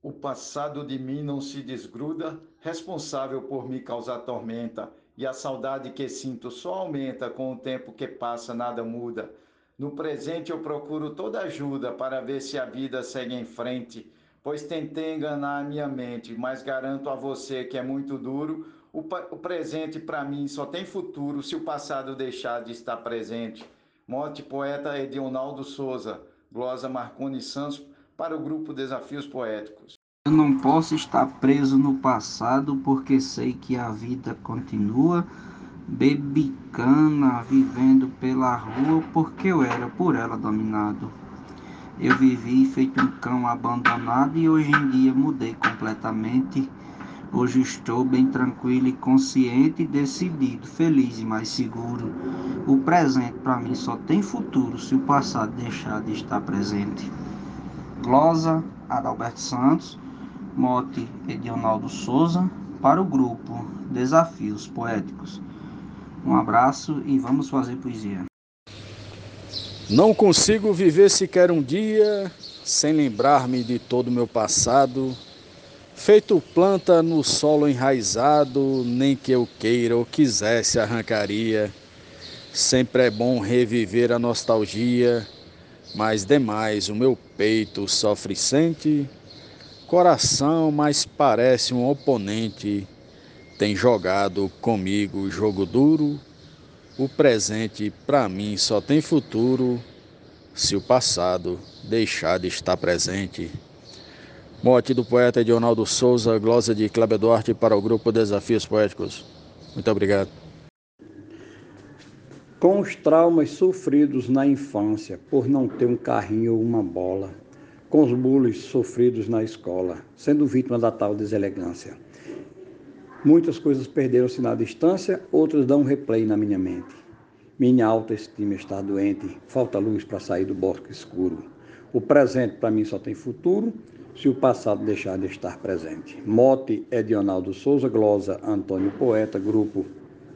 O passado de mim não se desgruda, responsável por me causar tormenta, e a saudade que sinto só aumenta com o tempo que passa, nada muda. No presente eu procuro toda ajuda para ver se a vida segue em frente, pois tentei enganar a minha mente, mas garanto a você que é muito duro. O, o presente para mim só tem futuro se o passado deixar de estar presente. Morte poeta Edionaldo Souza, glosa Marconi Santos, para o grupo Desafios Poéticos. Eu não posso estar preso no passado porque sei que a vida continua bebicana, vivendo pela rua porque eu era por ela dominado. Eu vivi feito um cão abandonado e hoje em dia mudei completamente. Hoje estou bem tranquilo e consciente, decidido, feliz e mais seguro. O presente para mim só tem futuro se o passado deixar de estar presente. Glosa Adalberto Santos, mote Edionaldo Souza, para o grupo Desafios Poéticos. Um abraço e vamos fazer poesia. Não consigo viver sequer um dia sem lembrar-me de todo o meu passado. Feito planta no solo enraizado, nem que eu queira ou quisesse arrancaria. Sempre é bom reviver a nostalgia mas demais o meu peito sofre e sente, coração mais parece um oponente, tem jogado comigo jogo duro, o presente para mim só tem futuro, se o passado deixar de estar presente. Mote do poeta Edionaldo Souza, glosa de Cláudio Duarte para o grupo Desafios Poéticos. Muito obrigado com os traumas sofridos na infância por não ter um carrinho ou uma bola, com os bullies sofridos na escola, sendo vítima da tal deselegância. Muitas coisas perderam-se na distância, outras dão replay na minha mente. Minha autoestima está doente, falta luz para sair do bosque escuro. O presente para mim só tem futuro se o passado deixar de estar presente. Mote Edionaldo Souza Glosa, Antônio Poeta, grupo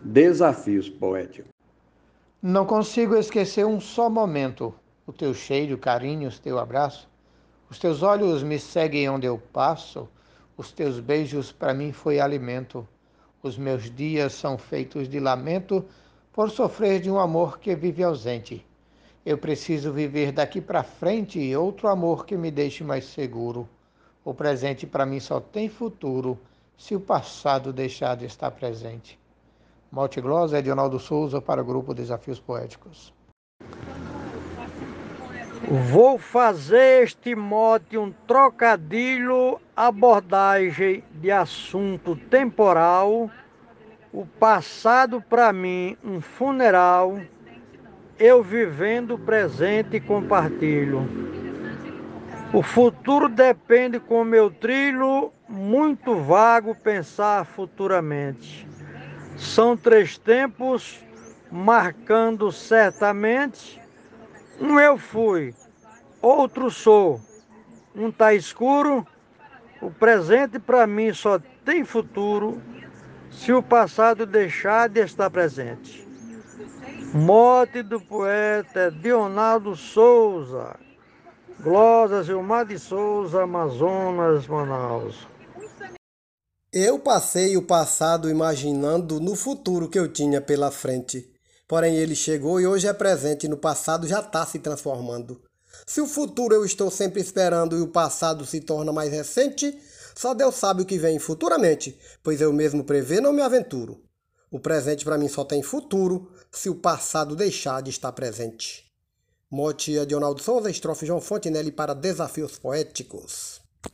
Desafios Poéticos. Não consigo esquecer um só momento, o teu cheiro, carinho, o teu abraço. Os teus olhos me seguem onde eu passo, os teus beijos para mim foi alimento. Os meus dias são feitos de lamento por sofrer de um amor que vive ausente. Eu preciso viver daqui para frente outro amor que me deixe mais seguro. O presente para mim só tem futuro se o passado deixar de estar presente. Multiglosa, Edionaldo Souza, para o grupo Desafios Poéticos. Vou fazer este mote um trocadilho, abordagem de assunto temporal, o passado para mim um funeral, eu vivendo o presente compartilho. O futuro depende com meu trilho, muito vago pensar futuramente. São três tempos marcando certamente. Um eu fui, outro sou. Um está escuro, o presente para mim só tem futuro se o passado deixar de estar presente. Mote do poeta Dionaldo Souza, Glosa Gilmar de Souza, Amazonas, Manaus. Eu passei o passado imaginando no futuro que eu tinha pela frente. Porém, ele chegou e hoje é presente no passado já está se transformando. Se o futuro eu estou sempre esperando e o passado se torna mais recente, só Deus sabe o que vem futuramente, pois eu mesmo prever não me aventuro. O presente para mim só tem futuro se o passado deixar de estar presente. Mote Adionaldo Souza, estrofe João Fontenelle para Desafios Poéticos.